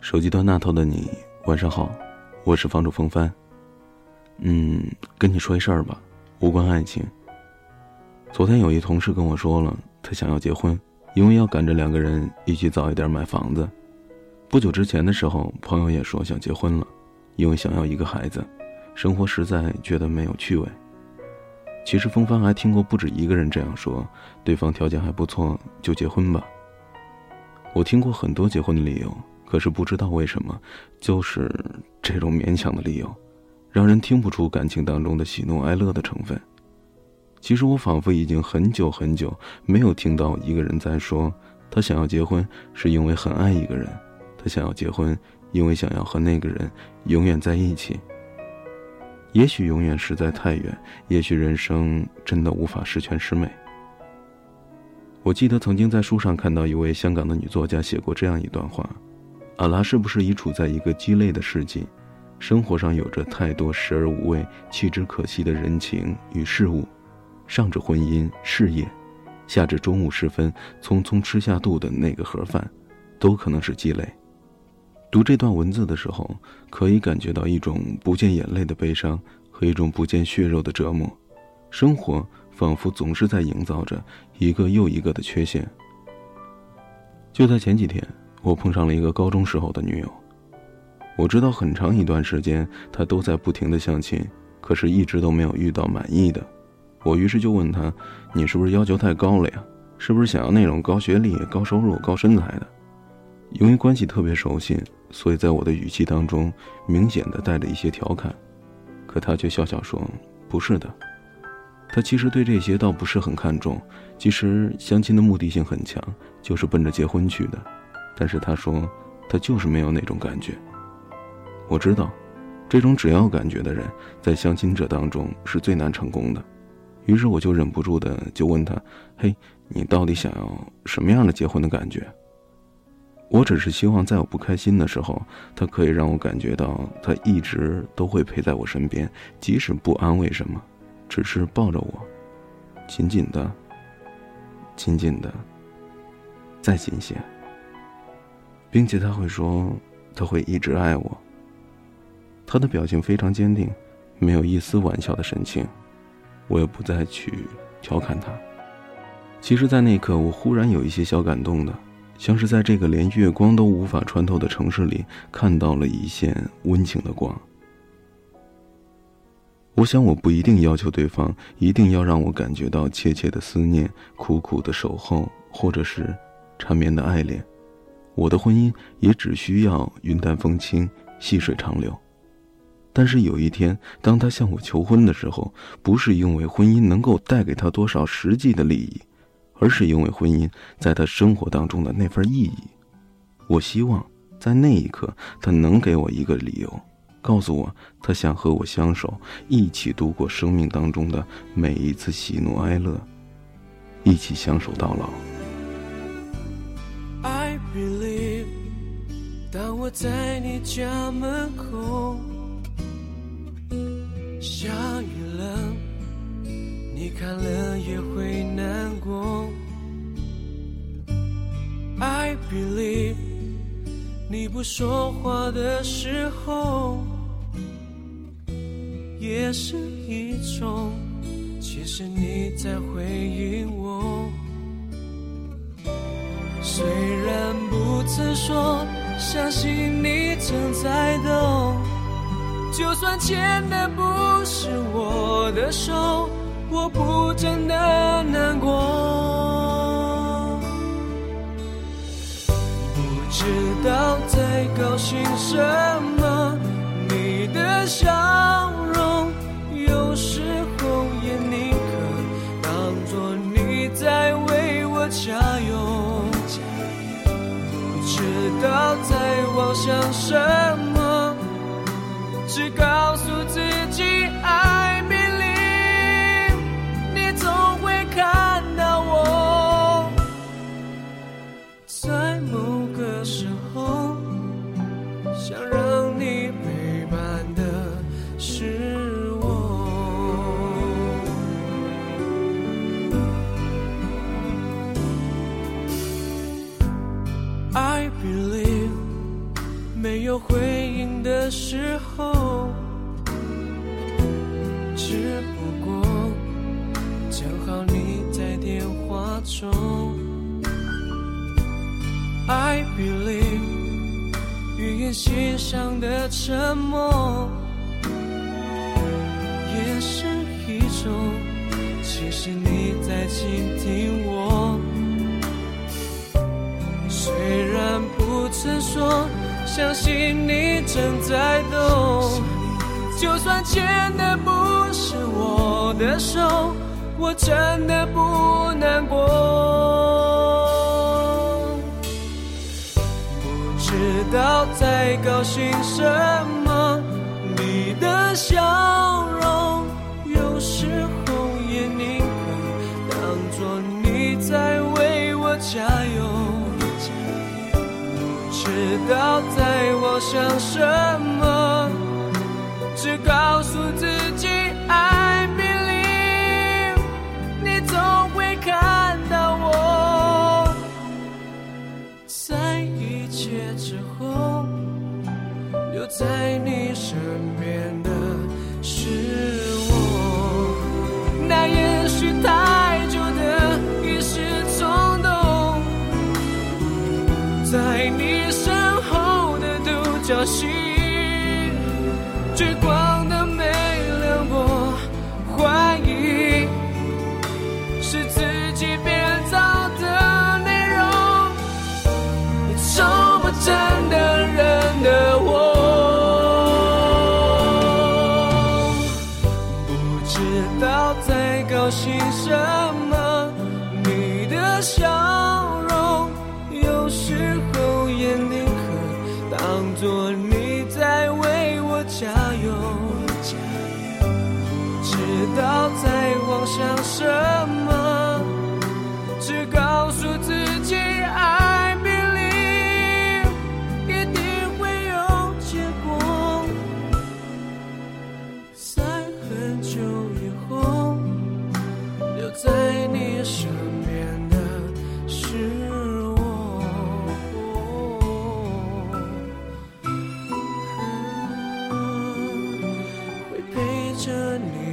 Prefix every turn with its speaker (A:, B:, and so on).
A: 手机端那头的你，晚上好，我是房主风帆。嗯，跟你说一事儿吧，无关爱情。昨天有一同事跟我说了，他想要结婚，因为要赶着两个人一起早一点买房子。不久之前的时候，朋友也说想结婚了，因为想要一个孩子，生活实在觉得没有趣味。其实风帆还听过不止一个人这样说，对方条件还不错，就结婚吧。我听过很多结婚的理由。可是不知道为什么，就是这种勉强的理由，让人听不出感情当中的喜怒哀乐的成分。其实我仿佛已经很久很久没有听到一个人在说，他想要结婚是因为很爱一个人，他想要结婚因为想要和那个人永远在一起。也许永远实在太远，也许人生真的无法十全十美。我记得曾经在书上看到一位香港的女作家写过这样一段话。阿拉是不是已处在一个鸡肋的世纪？生活上有着太多食而无味、弃之可惜的人情与事物，上至婚姻、事业，下至中午时分匆匆吃下肚的那个盒饭，都可能是鸡肋。读这段文字的时候，可以感觉到一种不见眼泪的悲伤和一种不见血肉的折磨。生活仿佛总是在营造着一个又一个的缺陷。就在前几天。我碰上了一个高中时候的女友，我知道很长一段时间她都在不停的相亲，可是一直都没有遇到满意的。我于是就问她：“你是不是要求太高了呀？是不是想要那种高学历、高收入、高身材的？”因为关系特别熟悉，所以在我的语气当中明显的带着一些调侃，可她却笑笑说：“不是的，她其实对这些倒不是很看重。其实相亲的目的性很强，就是奔着结婚去的。”但是他说，他就是没有那种感觉。我知道，这种只要感觉的人，在相亲者当中是最难成功的。于是我就忍不住的就问他：“嘿，你到底想要什么样的结婚的感觉？”我只是希望在我不开心的时候，他可以让我感觉到他一直都会陪在我身边，即使不安慰什么，只是抱着我，紧紧的，紧紧的，再紧些。并且他会说，他会一直爱我。他的表情非常坚定，没有一丝玩笑的神情。我也不再去调侃他。其实，在那一刻，我忽然有一些小感动的，像是在这个连月光都无法穿透的城市里，看到了一线温情的光。我想，我不一定要求对方一定要让我感觉到切切的思念、苦苦的守候，或者是缠绵的爱恋。我的婚姻也只需要云淡风轻、细水长流，但是有一天，当他向我求婚的时候，不是因为婚姻能够带给他多少实际的利益，而是因为婚姻在他生活当中的那份意义。我希望在那一刻，他能给我一个理由，告诉我他想和我相守，一起度过生命当中的每一次喜怒哀乐，一起相守到老。
B: believe，当我在你家门口，下雨了，你看了也会难过。I believe，你不说话的时候，也是一种，其实你在回应我。虽然曾说，相信你正在懂。就算牵的不是我的手，我不真的难过。不知道在高兴什么，你的笑道在妄想什么，只告诉自己爱美丽，你总会看到我，believe。没有回应的时候，只不过正好你在电话中。I believe，语言欣赏的沉默，也是一种，其实你在倾听我。曾说。相信你正在懂，就算牵的不是我的手，我真的不难过。不知道在高兴什么，你的笑容有时候也宁可当作你在为我加油。知道在我想什么，只告诉自己爱别离你总会看到我。在一切之后，留在你身边心，追光的没了我，怀疑是自己编造的内容，从不真的人的我，不知道在高兴什么，着你。